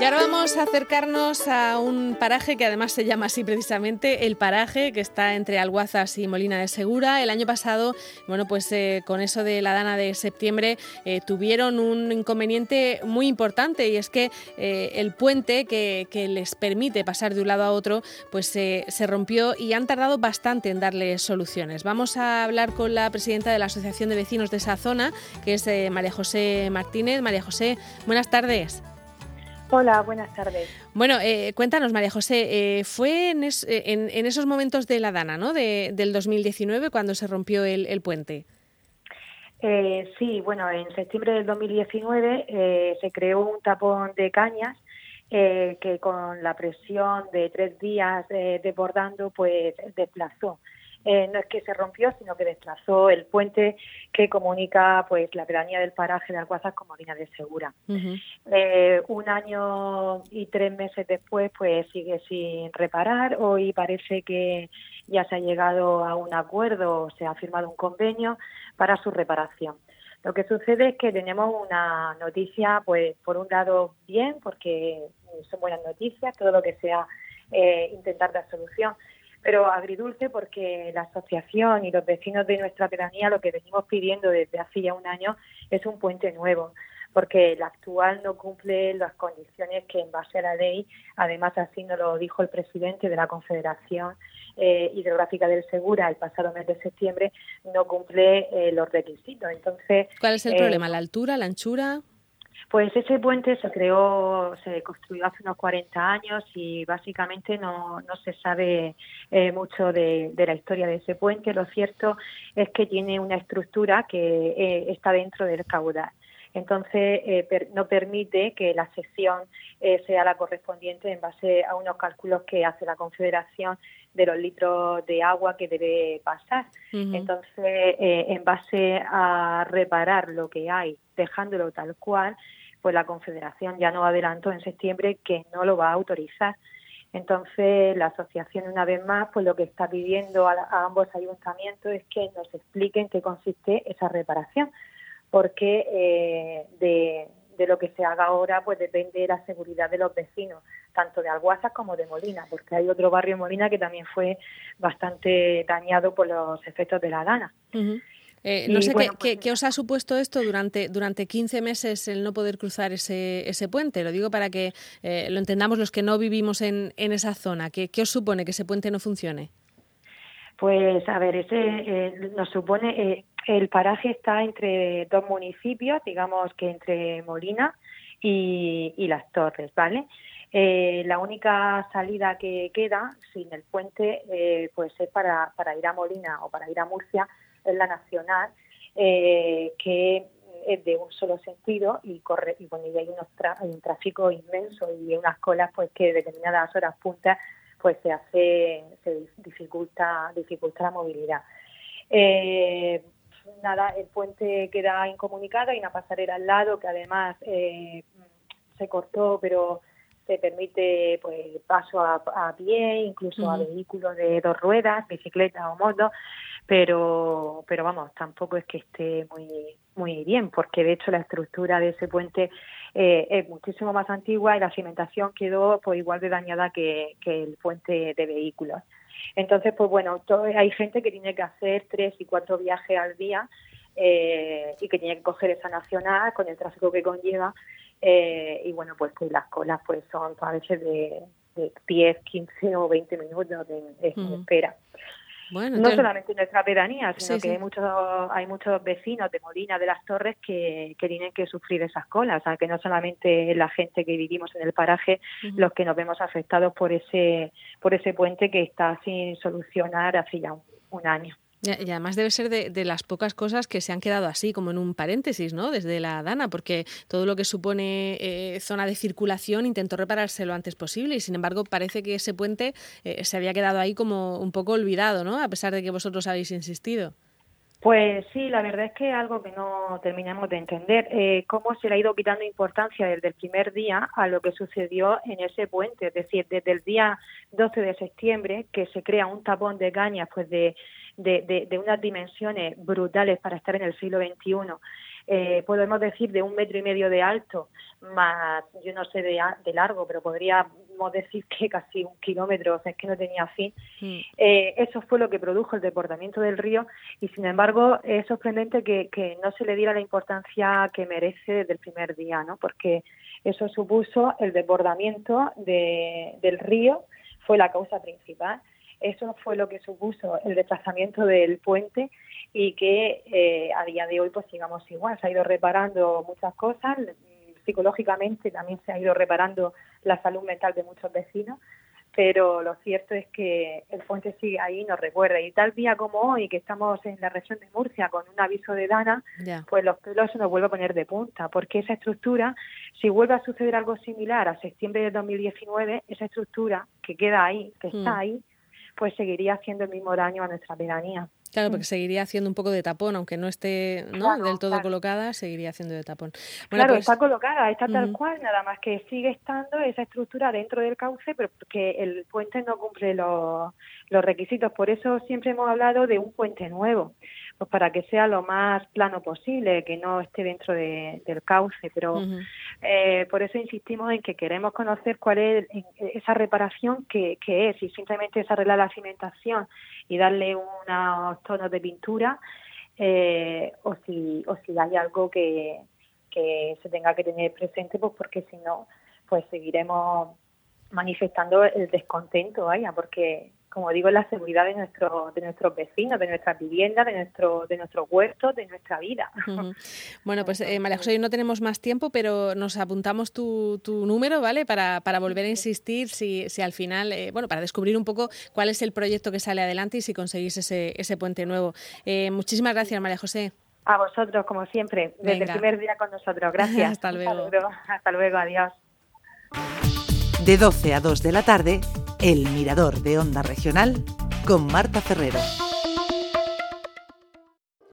Y ahora vamos a acercarnos a un paraje que además se llama así precisamente, el paraje que está entre Alguazas y Molina de Segura. El año pasado, bueno, pues eh, con eso de la dana de septiembre eh, tuvieron un inconveniente muy importante y es que eh, el puente que, les permite pasar de un lado a otro, pues se rompió y han tardado bastante en darle soluciones. Vamos a hablar con la presidenta de la Asociación de Vecinos de esa zona, que es María José Martínez. María José, buenas tardes. Hola, buenas tardes. Bueno, eh, cuéntanos, María José, eh, fue en, esos momentos de la Dana, ¿no? del 2019, cuando se rompió el, puente. Eh, sí, bueno, en septiembre del 2019 se creó un tapón de cañas que con la presión de tres días desbordando, pues desplazó eh, no es que se rompió, sino que desplazó el puente que comunica pues la pedanía del paraje de Alcuazas con Molina de Segura. Eh, un año y tres meses después, pues sigue sin reparar. Hoy parece que ya se ha llegado a un acuerdo, se ha firmado un convenio para su reparación. Lo que sucede es que tenemos una noticia, pues por un lado bien, porque son buenas noticias, todo lo que sea eh, intentar dar solución, pero agridulce porque la asociación y los vecinos de nuestra pedanía lo que venimos pidiendo desde hace ya un año es un puente nuevo porque el actual no cumple las condiciones que en base a la ley, además así nos lo dijo el presidente de la Confederación eh, Hidrográfica del Segura el pasado mes de septiembre, no cumple eh, los requisitos. Entonces, ¿cuál es el problema? ¿La altura, la anchura? Pues ese puente se creó, se construyó hace unos 40 años y básicamente no, no se sabe eh, mucho de, la historia de ese puente. Lo cierto es que tiene una estructura que eh, está dentro del caudal. Entonces, eh, no permite que la sección sea la correspondiente en base a unos cálculos que hace la Confederación de los litros de agua que debe pasar. Entonces, en base a reparar lo que hay, dejándolo tal cual, pues la Confederación ya nos adelantó en septiembre que no lo va a autorizar. Entonces, la asociación, una vez más, pues lo que está pidiendo a, ambos ayuntamientos es que nos expliquen qué consiste esa reparación, porque eh, de, lo que se haga ahora, pues depende la seguridad de los vecinos, tanto de Alguazas como de Molina, porque hay otro barrio en Molina que también fue bastante dañado por los efectos de la lana. Eh, no sé pues qué, os ha supuesto esto durante, durante 15 meses el no poder cruzar ese, ese puente. Lo digo para que eh, lo entendamos los que no vivimos en, en esa zona. ¿Qué, ¿Qué, os supone que ese puente no funcione? Pues a ver, ese eh, nos supone el paraje está entre dos municipios, digamos que entre Molina y, y Las Torres, ¿vale? la única salida que queda sin el puente pues es para, para ir a Molina o para ir a Murcia es la nacional, eh, que es de un solo sentido y corre y bueno y hay, unos un tráfico inmenso y unas colas pues que determinadas horas puntas pues se hace se dificulta dificulta la movilidad. Eh, nada el puente queda incomunicado hay una pasarela al lado que además eh, se cortó pero se permite pues paso a, pie incluso a vehículos de dos ruedas bicicleta o moto pero pero vamos tampoco es que esté muy muy bien porque de hecho la estructura de ese puente eh, es muchísimo más antigua y la cimentación quedó pues igual de dañada que, el puente de vehículos. Entonces pues bueno hay gente que tiene que hacer tres y cuatro viajes al día eh, y que tiene que coger esa nacional con el tráfico que conlleva eh, y bueno pues que las colas pues son a veces de, de 10, 15 o 20 minutos de, espera. No solamente en nuestra pedanía, sino que hay muchos hay muchos vecinos de Molina, de las Torres, que, que tienen que sufrir esas colas, o sea, que no solamente la gente que vivimos en el paraje los que nos vemos afectados por ese por ese puente que está sin solucionar hace ya un año. Y además debe ser de, las pocas cosas que se han quedado así, como en un paréntesis, ¿no? Desde la Dana, porque todo lo que supone eh, zona de circulación intentó repararse lo antes posible y sin embargo parece que ese puente eh, se había quedado ahí como un poco olvidado, ¿no? A pesar de que vosotros habéis insistido. Pues sí, la verdad es que es algo que no terminamos de entender, eh, cómo se le ha ido quitando importancia desde el primer día a lo que sucedió en ese puente, es decir, desde el día 12 de septiembre que se crea un tapón de cañas pues de de, de, unas dimensiones brutales para estar en el siglo XXI eh, podemos decir de un metro y medio de alto, más yo no sé de, de largo, pero decir que casi un kilómetro, o sea, es que no tenía fin. Mm. Eh, eso fue lo que produjo el desbordamiento del río y sin embargo es sorprendente que, que no se le diera la importancia que merece desde el primer día, ¿no? Porque eso supuso el desbordamiento de, del río, fue la causa principal. Eso fue lo que supuso el desplazamiento del puente y que eh, a día de hoy pues sigamos igual. Se ha ido reparando muchas cosas, psicológicamente también se ha ido reparando la salud mental de muchos vecinos, pero lo cierto es que el puente sigue ahí y nos recuerda. Y tal día como hoy, que estamos en la región de Murcia con un aviso de Dana, pues los pelos se nos vuelve a poner de punta, porque esa estructura, si vuelve a suceder algo similar a septiembre de 2019, esa estructura que queda ahí, que está mm. ahí, pues seguiría haciendo el mismo daño a nuestra pedanía. Claro, porque mm. seguiría haciendo un poco de tapón, aunque no esté ¿no? del todo colocada, seguiría haciendo de tapón. claro, pues está colocada, está tal cual, nada más que sigue estando esa estructura dentro del cauce, pero porque el puente no cumple los, los requisitos. Por eso siempre hemos hablado de un puente nuevo, pues para que sea lo más plano posible, que no esté dentro del cauce. Pero eh, por eso insistimos en que queremos conocer cuál es esa reparación que, que es, y simplemente es arreglar la cimentación y darle unos tonos de pintura eh, o si o si hay algo que, que se tenga que tener presente pues porque si no pues seguiremos manifestando el descontento vaya porque como digo, la seguridad de, nuestro, de nuestros vecinos, de nuestras viviendas, de nuestro, de nuestros huertos, de nuestra vida. Bueno, pues eh, María José, no tenemos más tiempo, pero nos apuntamos tu, tu número, ¿vale? Para, para volver a insistir si, si al final, eh, bueno, para descubrir un poco cuál es el proyecto que sale adelante y si conseguís ese, ese puente nuevo. Eh, muchísimas gracias, María José. A vosotros, como siempre, desde el primer día con nosotros. Gracias. Hasta luego. Hasta luego, adiós. De 12 a 2 de la tarde, El Mirador de Onda Regional con Marta Ferrero.